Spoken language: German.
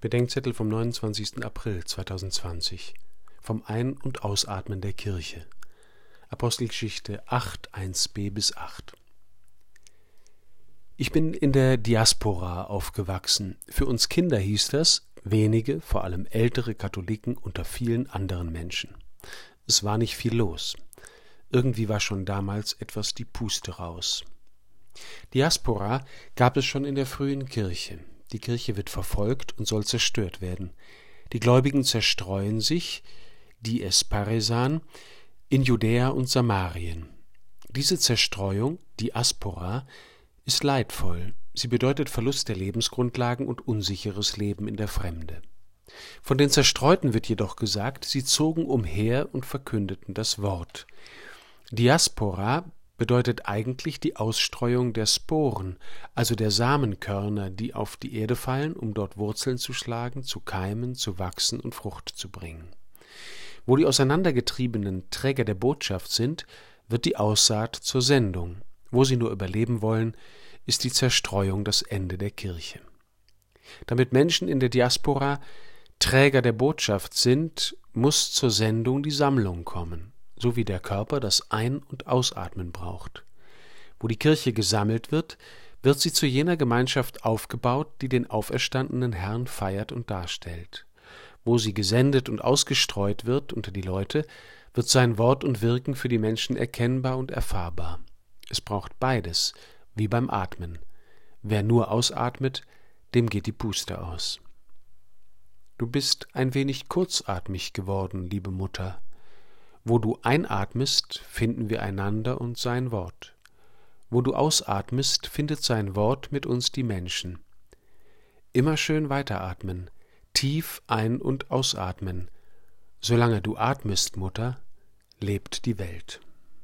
Bedenkzettel vom 29. April 2020 vom Ein- und Ausatmen der Kirche. Apostelgeschichte 8, 1b bis 8. Ich bin in der Diaspora aufgewachsen. Für uns Kinder hieß das wenige, vor allem ältere Katholiken unter vielen anderen Menschen. Es war nicht viel los. Irgendwie war schon damals etwas die Puste raus. Diaspora gab es schon in der frühen Kirche. Die Kirche wird verfolgt und soll zerstört werden. Die Gläubigen zerstreuen sich, die es Paresan, in Judäa und Samarien. Diese Zerstreuung, die Aspora, ist leidvoll. Sie bedeutet Verlust der Lebensgrundlagen und unsicheres Leben in der Fremde. Von den Zerstreuten wird jedoch gesagt, sie zogen umher und verkündeten das Wort. Diaspora bedeutet eigentlich die Ausstreuung der Sporen, also der Samenkörner, die auf die Erde fallen, um dort Wurzeln zu schlagen, zu keimen, zu wachsen und Frucht zu bringen. Wo die auseinandergetriebenen Träger der Botschaft sind, wird die Aussaat zur Sendung. Wo sie nur überleben wollen, ist die Zerstreuung das Ende der Kirche. Damit Menschen in der Diaspora Träger der Botschaft sind, muss zur Sendung die Sammlung kommen so wie der Körper das Ein- und Ausatmen braucht. Wo die Kirche gesammelt wird, wird sie zu jener Gemeinschaft aufgebaut, die den auferstandenen Herrn feiert und darstellt. Wo sie gesendet und ausgestreut wird unter die Leute, wird sein Wort und Wirken für die Menschen erkennbar und erfahrbar. Es braucht beides, wie beim Atmen. Wer nur ausatmet, dem geht die Puste aus. Du bist ein wenig kurzatmig geworden, liebe Mutter. Wo du einatmest, finden wir einander und sein Wort. Wo du ausatmest, findet sein Wort mit uns die Menschen. Immer schön weiteratmen, tief ein- und ausatmen. Solange du atmest, Mutter, lebt die Welt.